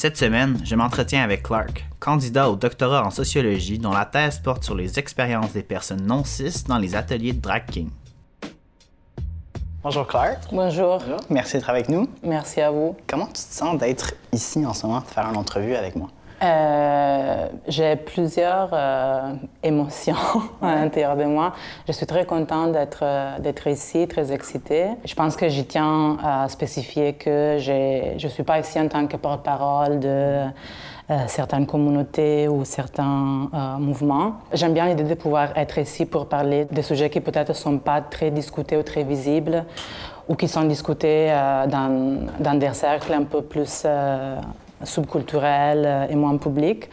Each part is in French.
Cette semaine, je m'entretiens avec Clark, candidat au doctorat en sociologie dont la thèse porte sur les expériences des personnes non cis dans les ateliers de drag king. Bonjour Clark. Bonjour. Merci d'être avec nous. Merci à vous. Comment tu te sens d'être ici en ce moment, de faire une entrevue avec moi? Euh, j'ai plusieurs euh, émotions à l'intérieur de moi. Je suis très contente d'être euh, d'être ici, très excitée. Je pense que j'y tiens à spécifier que je ne suis pas ici en tant que porte-parole de certaines communautés ou certains mouvements. J'aime bien l'idée de pouvoir être ici pour parler des sujets qui peut-être ne sont pas très discutés ou très visibles ou qui sont discutés dans, dans, des cercles un peu plus subculturel euh, et moins public.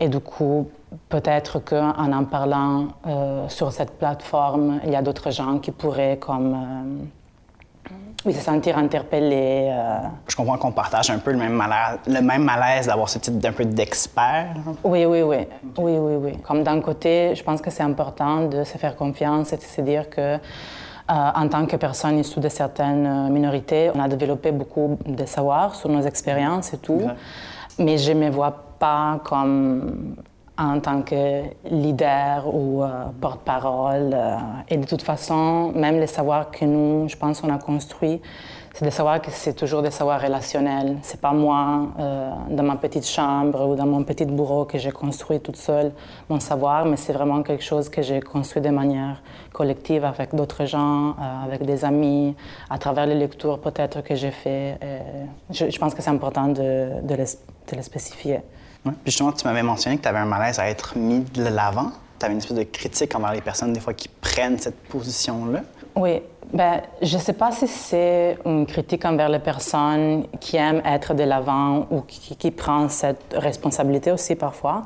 Et du coup, peut-être qu'en en parlant euh, sur cette plateforme, il y a d'autres gens qui pourraient comme euh, oui, se sentir interpellés. Je comprends qu'on partage un peu le même malaise, le même malaise d'avoir ce titre d'un peu d'expert. Oui, oui, oui, oui, oui, oui. Comme d'un côté, je pense que c'est important de se faire confiance et de se dire que en tant que personne issue de certaines minorités, on a développé beaucoup de savoir sur nos expériences et tout. Mais je ne me vois pas comme en tant que leader ou euh, porte-parole. Euh, et de toute façon, même les savoirs que nous, je pense, on a construits, c'est des savoirs que c'est toujours des savoirs relationnels. C'est pas moi, euh, dans ma petite chambre ou dans mon petit bureau, que j'ai construit toute seule mon savoir, mais c'est vraiment quelque chose que j'ai construit de manière collective avec d'autres gens, avec des amis, à travers les lectures peut-être que j'ai fait. Je, pense que c'est important de, de, de le spécifier. Puis justement, tu m'avais mentionné que tu avais un malaise à être mis de l'avant. Tu avais une espèce de critique envers les personnes, des fois, qui prennent cette position-là. Oui. Ben, je ne sais pas si c'est une critique envers les personnes qui aiment être de l'avant ou qui, qui prennent cette responsabilité aussi parfois.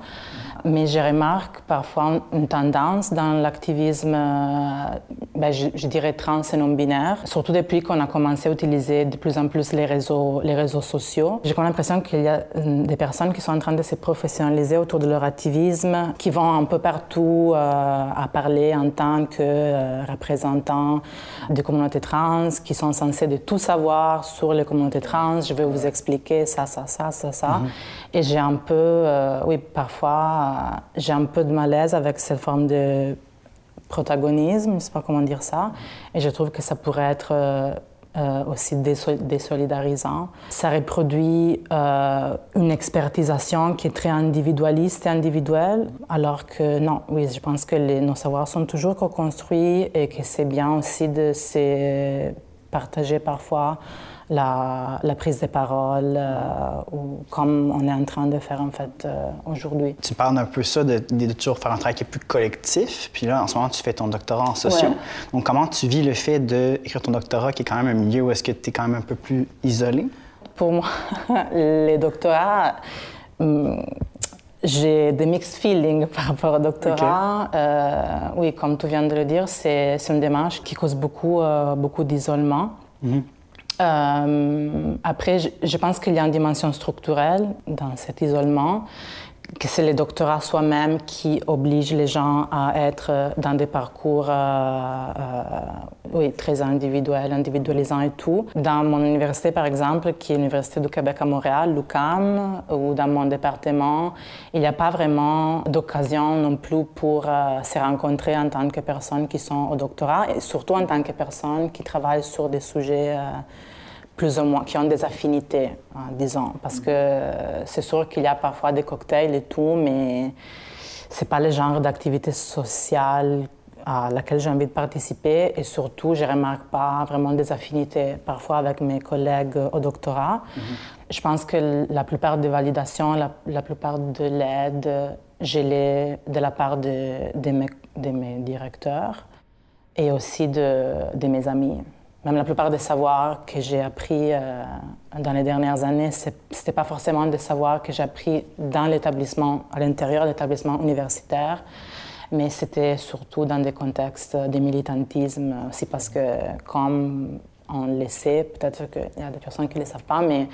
Mais je remarque parfois une tendance dans l'activisme, euh, ben, je, dirais trans et non-binaire, surtout depuis qu'on a commencé à utiliser de plus en plus les réseaux, les réseaux sociaux. J'ai l'impression qu'il y a euh, des personnes qui sont en train de se professionnaliser autour de leur activisme, qui vont un peu partout euh, à parler en tant que représentants des communautés trans, qui sont censés de tout savoir sur les communautés trans. Je vais vous expliquer ça, ça, ça, ça, ça. Mm-hmm. Et j'ai un peu, oui, parfois j'ai un peu de malaise avec cette forme de protagonisme, je ne sais pas comment dire ça, et je trouve que ça pourrait être euh, euh, aussi désolidarisant. Ça reproduit euh, une expertisation qui est très individualiste et individuelle, alors que non, oui, je pense que les, nos savoirs sont toujours co-construits et que c'est bien aussi de se partager parfois la, prise de parole, euh, ou comme on est en train de faire en fait euh, aujourd'hui. Tu parles un peu ça de, de, toujours faire un travail qui est plus collectif, puis là en ce moment tu fais ton doctorat en sociaux. Donc comment tu vis le fait d'écrire ton doctorat qui est quand même un milieu où est-ce que tu es quand même un peu plus isolé? Pour moi, les doctorats, hum, j'ai des mixed feelings par rapport au doctorat. Euh, oui, comme tu viens de le dire, c'est une démarche qui cause beaucoup, beaucoup d'isolement. Mm-hmm. Euh, après, je, pense qu'il y a une dimension structurelle dans cet isolement, que c'est le doctorat soi-même qui oblige les gens à être dans des parcours euh, euh, oui, très individuels, individualisants et tout. Dans mon université, par exemple, qui est l'Université du Québec à Montréal, l'UQAM, ou dans mon département, il n'y a pas vraiment d'occasion non plus pour se rencontrer en tant que personnes qui sont au doctorat, et surtout en tant que personnes qui travaillent sur des sujets plus ou moins, qui ont des affinités, hein, disons. Parce que c'est sûr qu'il y a parfois des cocktails et tout, mais c'est pas le genre d'activité sociale à laquelle j'ai envie de participer et surtout, je remarque pas vraiment des affinités parfois avec mes collègues au doctorat. Mm-hmm. Je pense que la plupart des validations, la, plupart de l'aide, je l'ai de la part de, de, mes, de, mes, directeurs et aussi de, de mes amis. Même la plupart des savoirs que j'ai appris euh, dans les dernières années, ce n'était pas forcément des savoirs que j'ai appris dans l'établissement, à l'intérieur de l'établissement universitaire, mais c'était surtout dans des contextes de militantisme, aussi parce que comme on le sait, peut-être qu'il y a des personnes qui ne le savent pas, mais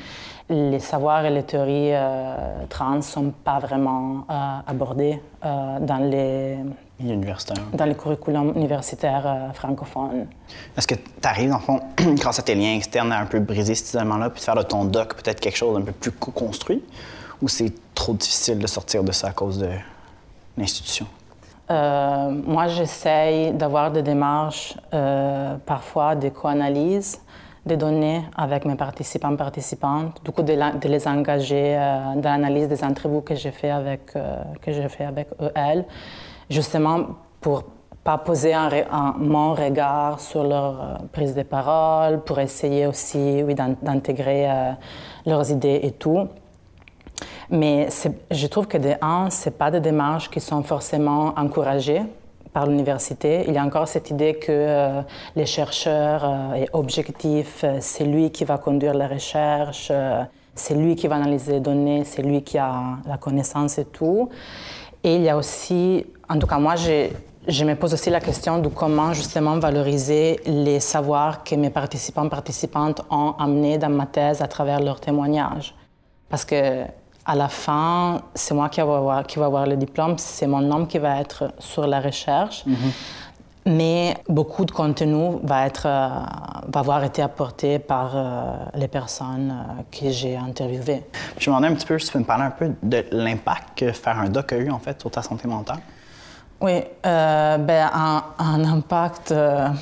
les savoirs et les théories euh, trans ne sont pas vraiment euh, abordés dans les Dans les curriculums universitaires euh, francophones. Est-ce que tu arrives, dans le fond, grâce à tes liens externes, à un peu briser cet isolement-là, puis de faire de ton doc peut-être quelque chose d'un peu plus co-construit, ou c'est trop difficile de sortir de ça à cause de l'institution? Euh, moi, j'essaye d'avoir des démarches, euh, parfois de co-analyse des données avec mes participants participantes, du coup de, les engager euh, dans l'analyse des interviews que j'ai fait avec que j'ai fait avec eux, justement pour pas poser un, mon regard sur leur prise de parole, pour essayer aussi oui, d'intégrer leurs idées et tout. Mais je trouve que de un, ce pas des démarches qui sont forcément encouragées par l'université. Il y a encore cette idée que euh, les chercheurs euh, est objectif, euh, c'est lui qui va conduire la recherche, c'est lui qui va analyser les données, c'est lui qui a la connaissance et tout. Et il y a aussi, en tout cas moi, je me pose aussi la question de comment justement valoriser les savoirs que mes participants participantes ont amenés dans ma thèse à travers leurs témoignages. Parce que à la fin, c'est moi qui va, avoir, le diplôme, c'est mon nom qui va être sur la recherche. Mhm. Mais beaucoup de contenu va, être, euh, va avoir été apporté par euh, les personnes euh, que j'ai interviewées. Je me demandais un petit peu si tu peux me parler un peu de l'impact que faire un doc a eu en fait sur ta santé mentale? Oui, ben, un, un impact, je ne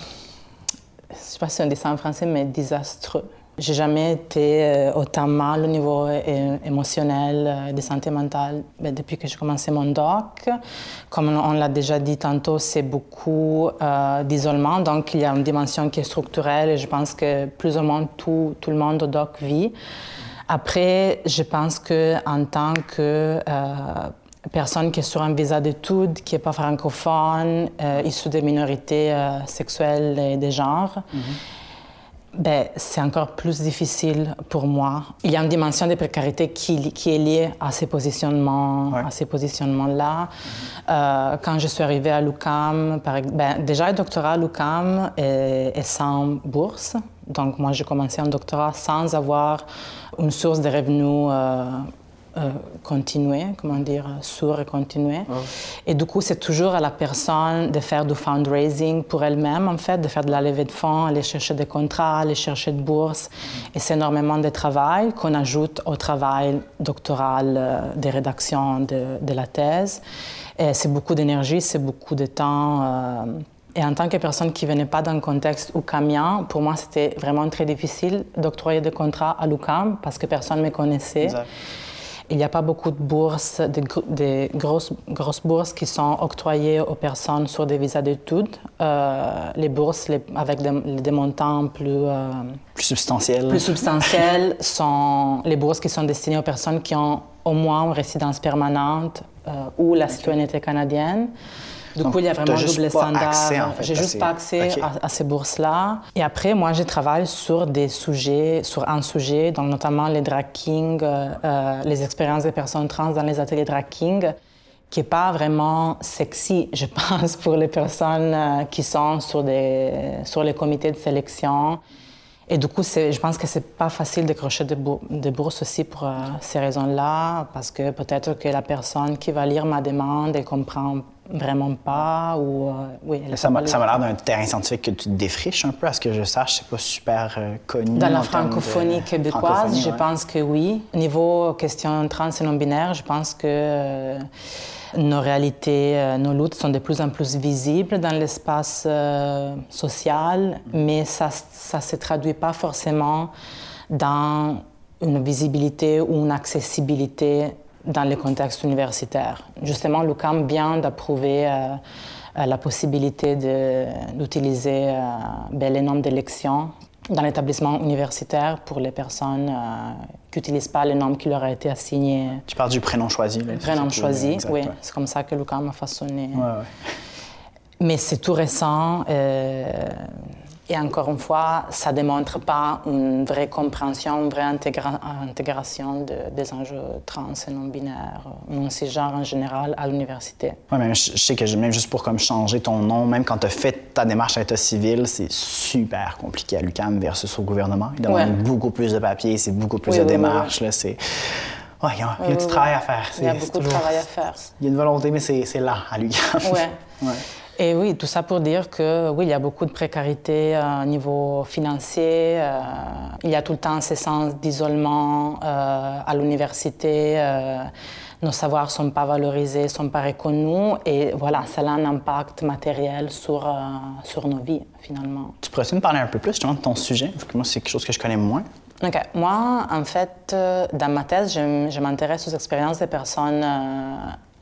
sais pas si on dit ça en français, mais désastreux. J'ai jamais été euh, autant mal au niveau euh, émotionnel, euh, de santé mentale, depuis que j'ai commencé mon doc. Comme on l'a déjà dit tantôt, c'est beaucoup d'isolement, donc il y a une dimension qui est structurelle et je pense que plus ou moins tout, tout le monde au doc vit. Après, je pense qu'en tant que personne qui est sur un visa d'études, qui n'est pas francophone, issue des minorités sexuelles et des genres, mhm ben, c'est encore plus difficile pour moi. Il y a une dimension de précarité qui, qui est liée à ces positionnements, à ces positionnements-là. Euh, quand je suis arrivée à l'UCAM, ben, déjà le doctorat à l'UCAM est, sans bourse. Donc moi, j'ai commencé un doctorat sans avoir une source de revenus euh, euh, continuer, comment dire, sourd et continuer. Et du coup, c'est toujours à la personne de faire du fundraising pour elle-même, en fait, de faire de la levée de fonds, aller chercher des contrats, aller chercher de bourses. Et c'est énormément de travail qu'on ajoute au travail doctoral euh, de rédaction de, de, la thèse. Et c'est beaucoup d'énergie, c'est beaucoup de temps. Euh, et en tant que personne qui venait pas d'un contexte UCAMien, pour moi, c'était vraiment très difficile d'octroyer des contrats à l'UCAM parce que personne ne me connaissait. Il n'y a pas beaucoup de bourses, des, grosses, grosses, bourses qui sont octroyées aux personnes sur des visas d'études. Euh, les bourses avec des, montants plus, euh, plus substantiels. Plus substantiels sont les bourses qui sont destinées aux personnes qui ont au moins une résidence permanente euh, ou la citoyenneté canadienne. Du coup, il y a vraiment un double standard. J'ai juste pas accès à, ces bourses-là. Et après, moi, je travaille sur des sujets, sur un sujet, donc notamment les drag kings, euh, euh, les expériences des personnes trans dans les ateliers drag king, qui n'est pas vraiment sexy, je pense, pour les personnes euh, qui sont sur, des, sur les comités de sélection. Et du coup, je pense que c'est pas facile de crocher des, bourses aussi pour ces raisons-là, parce que peut-être que la personne qui va lire ma demande, elle comprend vraiment pas ou euh, oui ça m'a l'air d'un terrain scientifique que tu défriches un peu à ce que je sache. C'est pas super euh, connu dans la francophonie québécoise je pense que oui. Niveau question trans et non binaire je pense que euh, nos réalités, nos luttes sont de plus en plus visibles dans l'espace social, mais ça ne se traduit pas forcément dans une visibilité ou une accessibilité dans le contexte universitaire. Justement, l'UQAM vient d'approuver euh, euh, la possibilité d'utiliser euh, ben, les noms d'élection dans l'établissement universitaire pour les personnes qui n'utilisent pas les noms qui leur ont été assignés. Tu parles du prénom choisi. Le prénom choisi, oui. C'est comme ça que l'UQAM a façonné. Mais c'est tout récent. Et encore une fois, ça ne démontre pas une vraie compréhension, une vraie intégration des enjeux trans et non-binaires, non cisgenres en général, à l'université. Oui, mais je, sais que même juste pour comme changer ton nom, même quand tu as fait ta démarche à l'état civil, c'est super compliqué à l'UCAM versus au gouvernement. Il demande beaucoup plus de papiers, c'est beaucoup plus de démarches. Là, c'est... il y a, du travail à faire. Il y a beaucoup de travail à faire. Il y a une volonté, mais c'est là, à l'UQAM. Oui. Et oui, tout ça pour dire que oui, il y a beaucoup de précarité au niveau financier. il y a tout le temps ces sens d'isolement à l'université nos savoirs ne sont pas valorisés, ne sont pas reconnus. Et voilà, ça a un impact matériel sur, euh, sur nos vies, finalement. Tu pourrais me parler un peu plus justement de ton sujet? que moi, c'est quelque chose que je connais moins. OK. Moi, en fait, euh, dans ma thèse, je, m'intéresse aux expériences des personnes euh,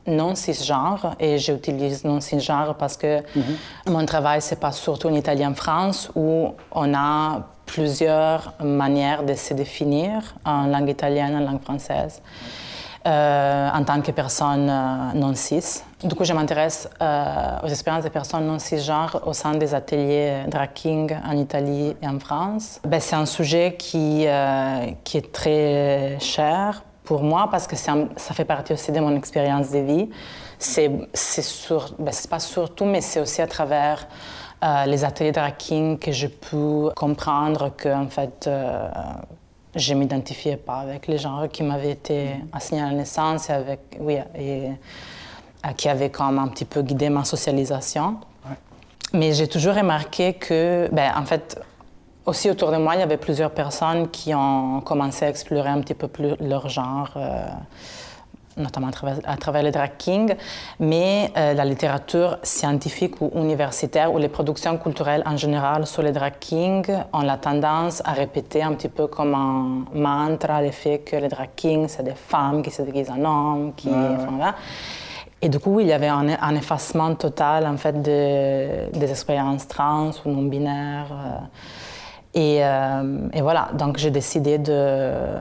non cisgenres et j'utilise non cisgenres parce que mm-hmm. mon travail c'est pas surtout en Italie en France où on a plusieurs manières de se définir en langue italienne, en langue française. Euh, en tant que personne euh, non cis. Du coup, je m'intéresse euh, aux expériences des personnes non cisgenres au sein des ateliers drag king en Italie et en France. Ben, c'est un sujet qui, qui est très cher pour moi parce que ça fait partie aussi de mon expérience de vie. C'est ben, pas surtout, mais c'est aussi à travers les ateliers drag king que je peux comprendre que en fait je ne m'identifiais pas avec les gens qui m'avaient été assignés à la naissance et, avec, oui, et, qui avaient comme un petit peu guidé ma socialisation. Mais j'ai toujours remarqué que, ben, en fait, aussi autour de moi, il y avait plusieurs personnes qui ont commencé à explorer un petit peu plus leur genre. Euh, notamment à travers, le drag king, mais euh, la littérature scientifique ou universitaire ou les productions culturelles en général sur le drag king ont la tendance à répéter un petit peu comme un mantra le fait que les drag kings, c'est des femmes qui se déguisent en hommes, qui... Et du coup, il y avait un, effacement total en fait des expériences trans ou non binaires. Euh. Et, euh, et, voilà, donc j'ai décidé de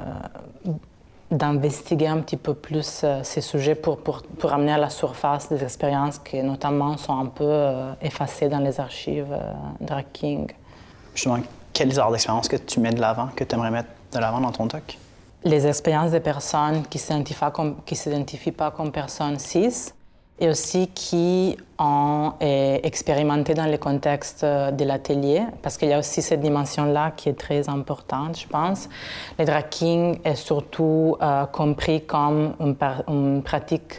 d'investiguer un petit peu plus euh, ces sujets pour, pour, pour, amener à la surface des expériences qui notamment sont un peu euh, effacées dans les archives euh, drag king. Justement, quelles genres d'expériences que tu mets de l'avant, que tu aimerais mettre de l'avant dans ton doc? Les expériences des personnes qui ne s'identifient pas comme personnes cis, et aussi qui ont euh, expérimenté dans le contexte euh, de l'atelier, parce qu'il y a aussi cette dimension-là qui est très importante, je pense. Le drag est surtout euh, compris comme une, pratique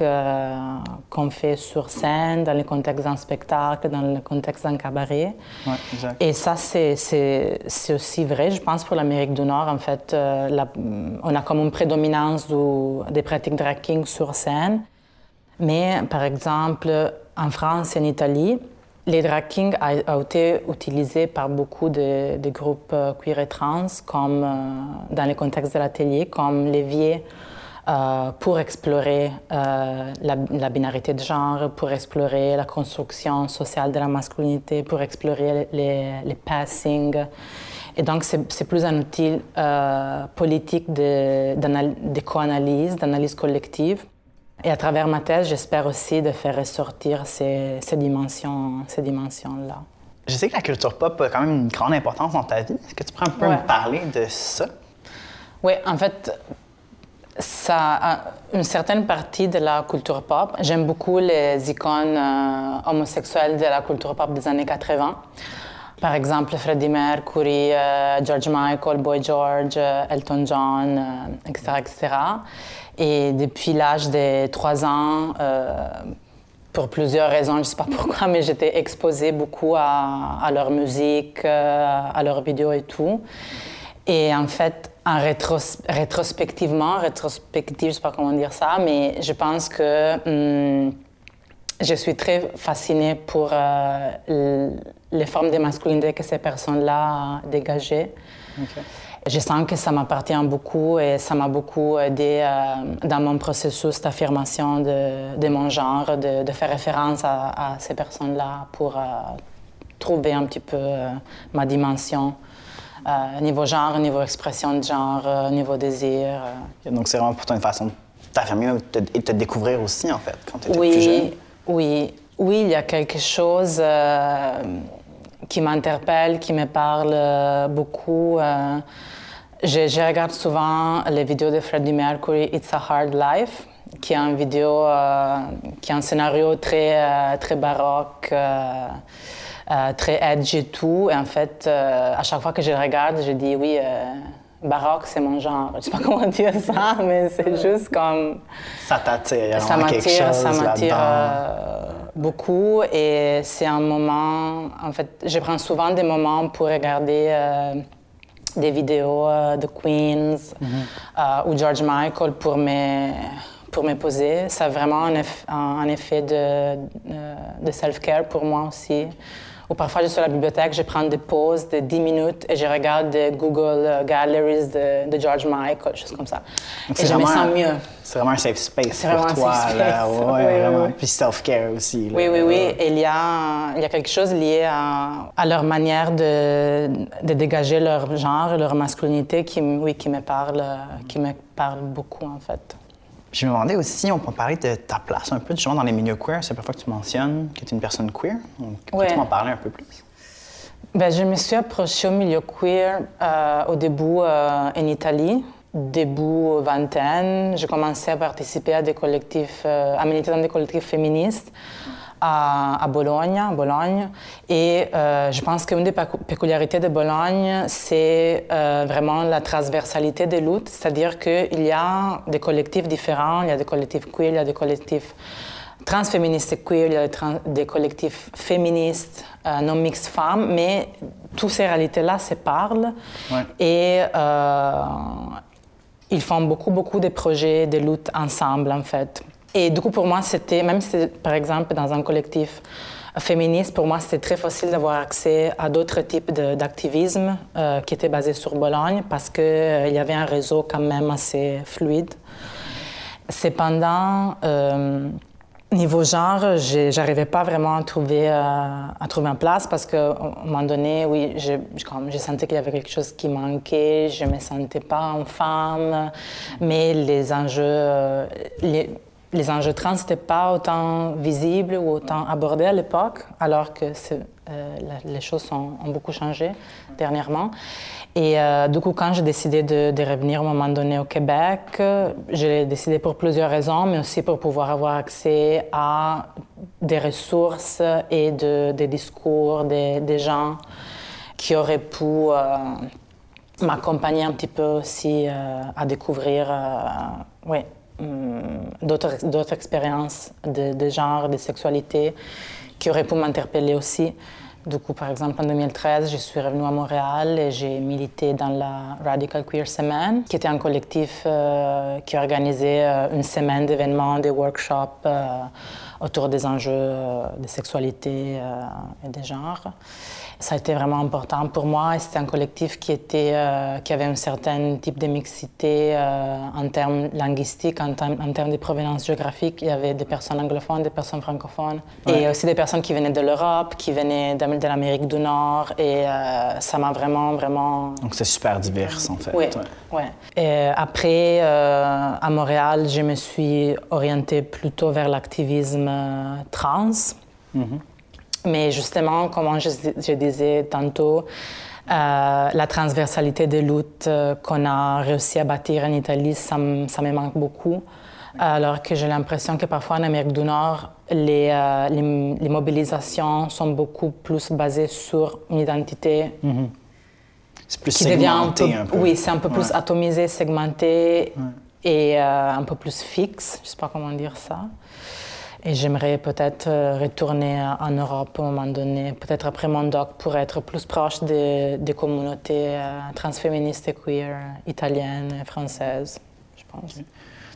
qu'on fait sur scène, dans le contexte d'un spectacle, dans le contexte d'un cabaret. Ouais, exact. Et ça, c'est aussi vrai, je pense, pour l'Amérique du Nord. En fait, on a comme une prédominance des pratiques drag sur scène. Mais par exemple, en France et en Italie, les drag a, été utilisé par beaucoup de, groupes euh, queer et trans, comme euh, dans le contexte de l'atelier, comme levier euh, pour explorer la, binarité de genre, pour explorer la construction sociale de la masculinité, pour explorer les, les passings. Et donc, c'est plus un outil politique de, de co-analyse, d'analyse collective. Et à travers ma thèse, j'espère aussi de faire ressortir ces, ces dimensions, ces dimensions-là. Je sais que la culture pop a quand même une grande importance dans ta vie. Est-ce que tu pourrais un peu me parler de ça? Oui, en fait, ça a une certaine partie de la culture pop. J'aime beaucoup les icônes euh, homosexuelles de la culture pop des années 80. Par exemple, Freddie Mercury, euh, George Michael, Boy George, euh, Elton John, etc., etc. Et depuis l'âge de 3 ans, euh, pour plusieurs raisons, je ne sais pas pourquoi, mais j'étais exposée beaucoup à, leur musique, euh, à leurs vidéos et tout. Et en fait, en rétrospectivement, rétrospective, je sais pas comment dire ça, mais je pense que hum, je suis très fascinée pour euh, les formes de masculinité que ces personnes-là dégageaient. Je sens que ça m'appartient beaucoup et ça m'a beaucoup aidé euh, dans mon processus d'affirmation de, mon genre, de, faire référence à, ces personnes-là pour euh, trouver un petit peu euh, ma dimension. niveau genre, niveau expression de genre, niveau désir. Donc c'est vraiment pour toi une façon de t'affirmer et de te découvrir aussi, en fait, quand tu étais plus jeune. Oui, oui, il y a quelque chose qui m'interpelle, qui me parle beaucoup. Je, regarde souvent les vidéos de Freddie Mercury, It's a Hard Life, qui est une vidéo, euh, qui est un scénario très, euh, très baroque, euh, très edgy et tout. Et en fait, à chaque fois que je regarde, je dis oui, baroque, c'est mon genre. Je sais pas comment dire ça, mais c'est juste comme. Ça t'attire. Ça m'attire, ça m'attire beaucoup. Et c'est un moment. En fait, je prends souvent des moments pour regarder. des vidéos de Queens mm-hmm. ou George Michael pour me pour me poser. Ça a vraiment un, effet de, euh, de self-care pour moi aussi. Ou parfois, je suis à la bibliothèque, je prends des pauses de 10 minutes et je regarde des Google euh, Galleries de, de George Michael, choses comme ça. Et je me sens mieux. C'est vraiment un safe space pour toi. Là. Ouais, oui, vraiment. Puis self-care aussi. Oui, oui, oui. Et il y a, il y a quelque chose lié à, à leur manière de, de, dégager leur genre, leur masculinité qui, oui, qui, me parle, qui me parle beaucoup, en fait. Je me demandais aussi, on peut parler de ta place un peu justement dans les milieux queer. C'est la première fois que tu mentionnes que tu es une personne queer. Donc, peux-tu m'en parler un peu plus? Ben, je me suis approchée au milieu queer euh, au début euh, en Italie, début vingtaine. J'ai commencé à participer à des collectifs, euh, à militer dans des collectifs féministes à, Bologne, Bologne. Et euh, je pense qu'une des peculiarités de Bologne, c'est euh, vraiment la transversalité des luttes, c'est-à-dire qu'il y a des collectifs différents, il y a des collectifs queer, il y a des collectifs transféministes queer, il y a des, collectifs féministes, euh, non mixtes femmes, mais toutes ces réalités-là se parlent. Et ils font beaucoup, beaucoup de projets de lutte ensemble, en fait. Et du coup, pour moi, c'était, même si par exemple dans un collectif féministe, pour moi, c'était très facile d'avoir accès à d'autres types d'activisme euh, qui étaient basés sur Bologne parce qu'il euh, y avait un réseau quand même assez fluide. Cependant, euh, niveau genre, j'arrivais pas vraiment à trouver, à trouver place parce qu'à un moment donné, oui, je, je sentais qu'il y avait quelque chose qui manquait, je me sentais pas en femme, mais les enjeux, les enjeux trans n'étaient pas autant visibles ou autant abordés à l'époque, alors que euh, les choses ont beaucoup changé dernièrement. Et euh, du coup, quand j'ai décidé de, revenir à un moment donné au Québec, j'ai décidé pour plusieurs raisons, mais aussi pour pouvoir avoir accès à des ressources et des discours des, gens qui auraient pu euh, m'accompagner un petit peu aussi à découvrir d'autres expériences de, genre, de sexualité qui auraient pu m'interpeller aussi. Du coup, par exemple, en 2013, je suis revenue à Montréal et j'ai milité dans la Radical Queer Semaine, qui était un collectif euh, qui organisait euh, une semaine d'événements, des workshops euh, autour des enjeux de sexualité et des genres. Ça a été vraiment important pour moi c'était un collectif qui, était, euh, qui avait un certain type de mixité euh, en termes linguistiques, en, en, termes de provenance géographique. Il y avait des personnes anglophones, des personnes francophones et aussi des personnes qui venaient de l'Europe, qui venaient de, l'Amérique du Nord et euh, ça m'a vraiment, vraiment... Donc c'est super divers en fait. Oui, ouais. Et après, à Montréal, je me suis orientée plutôt vers l'activisme trans. Mm-hmm. Mais justement, comme je, disais tantôt, euh, la transversalité des luttes euh, qu'on a réussi à bâtir en Italie, ça, me manque beaucoup. Alors que j'ai l'impression que parfois en Amérique du Nord, les, euh, les, mobilisations sont beaucoup plus basées sur une identité. C'est plus segmenté un peu, Oui, c'est un peu plus atomisé, segmenté et un peu plus fixe. Je ne sais pas comment dire ça. Et j'aimerais peut-être euh, retourner en Europe à un moment donné, peut-être après mon doc, pour être plus proche des, communautés euh, transféministes et queer italiennes et françaises, je pense.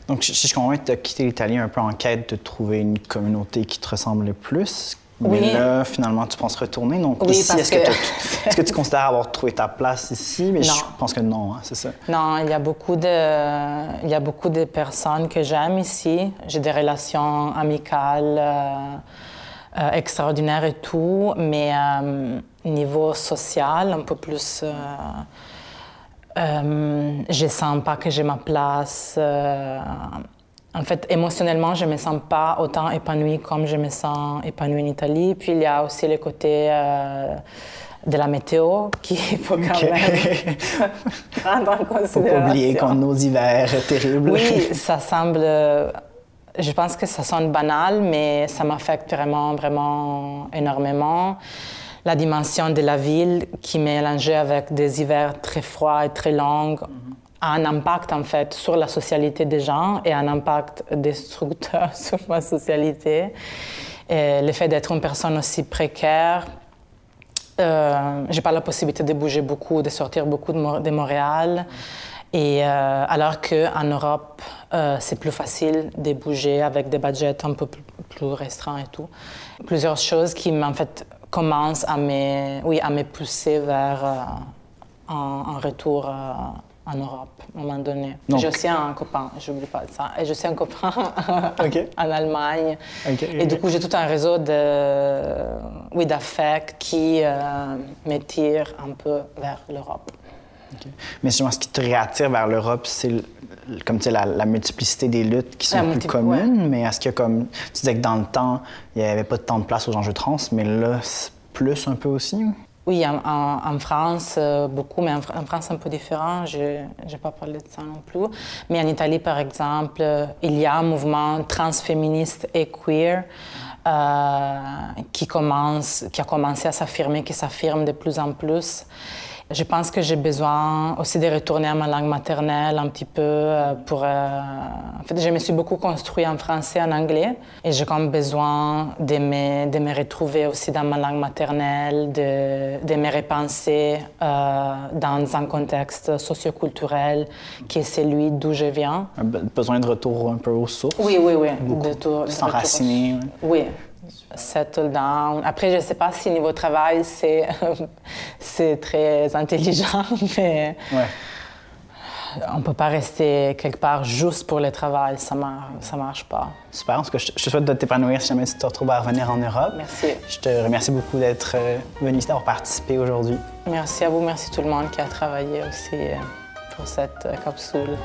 Donc, si je comprends, tu as quitté l'Italie un peu en quête de trouver une communauté qui te ressemblait plus. Mais là, finalement, tu penses retourner. Donc, ici, est-ce que, que, tu considères avoir trouvé ta place ici? Mais je pense que non, hein, c'est ça. Non, il y, a beaucoup de, il y a beaucoup de personnes que j'aime ici. J'ai des relations amicales euh, euh, extraordinaires et tout, mais euh, niveau social, un peu plus. je sens pas que j'ai ma place en fait, émotionnellement, je ne me sens pas autant épanouie comme je me sens épanouie en Italie. Puis il y a aussi le côté euh, de la météo qu'il faut quand même prendre en considération. Faut pas oublier qu'on nos hivers terribles. Oui, ça semble. Je pense que ça sonne banal, mais ça m'affecte vraiment, vraiment énormément. la dimension de la ville qui mélangée avec des hivers très froids et très longs a un impact en fait sur la socialité des gens et un impact destructeur sur ma socialité. Le fait d'être une personne aussi précaire, euh, j'ai pas la possibilité de bouger beaucoup, de sortir beaucoup de, Montréal. Et euh, alors qu'en Europe, euh, c'est plus facile de bouger avec des budgets un peu plus, restreints et tout. Plusieurs choses qui, en fait, commencent à me, oui, à me pousser vers euh, un, retour en Europe, à un moment donné. J'ai aussi un copain, je n'oublie pas ça. Et je suis un copain en Allemagne. Et du coup, j'ai tout un réseau de, oui, d'affects qui me tire un peu vers l'Europe. Mais justement, ce qui te réattire vers l'Europe, c'est comme tu sais, la, multiplicité des luttes qui sont plus communes. Mais est-ce que, comme tu disais que dans le temps, il n'y avait pas tant de place aux enjeux trans, mais là, plus un peu aussi? Oui, en, France, euh, beaucoup, mais en, France, un peu différent. Je n'ai pas parlé de ça non plus. Mais en Italie, par exemple, il y a un mouvement transféministe et queer euh, qui, commence, qui a commencé à s'affirmer, qui s'affirme de plus en plus. Je pense que j'ai besoin aussi de retourner à ma langue maternelle un petit peu euh, pour... Euh, en fait, je me suis beaucoup construite en français, en anglais, et j'ai comme besoin de me, de me retrouver aussi dans ma langue maternelle, de, de me repenser euh, dans un contexte socioculturel qui est celui d'où je viens. Besoin de retour un peu aux sources. Oui, oui, oui. S'enraciner. Oui settle down. Après, je ne sais pas si niveau travail, c'est, c'est très intelligent, mais ouais. on ne peut pas rester quelque part juste pour le travail. Ça ne marche pas. Super. En tout cas, je te souhaite de t'épanouir si jamais tu te retrouves à revenir en Europe. Merci. Je te remercie beaucoup d'être euh, venu ici, d'avoir participé aujourd'hui. Merci à vous. Merci tout le monde qui a travaillé aussi euh, pour cette euh, capsule.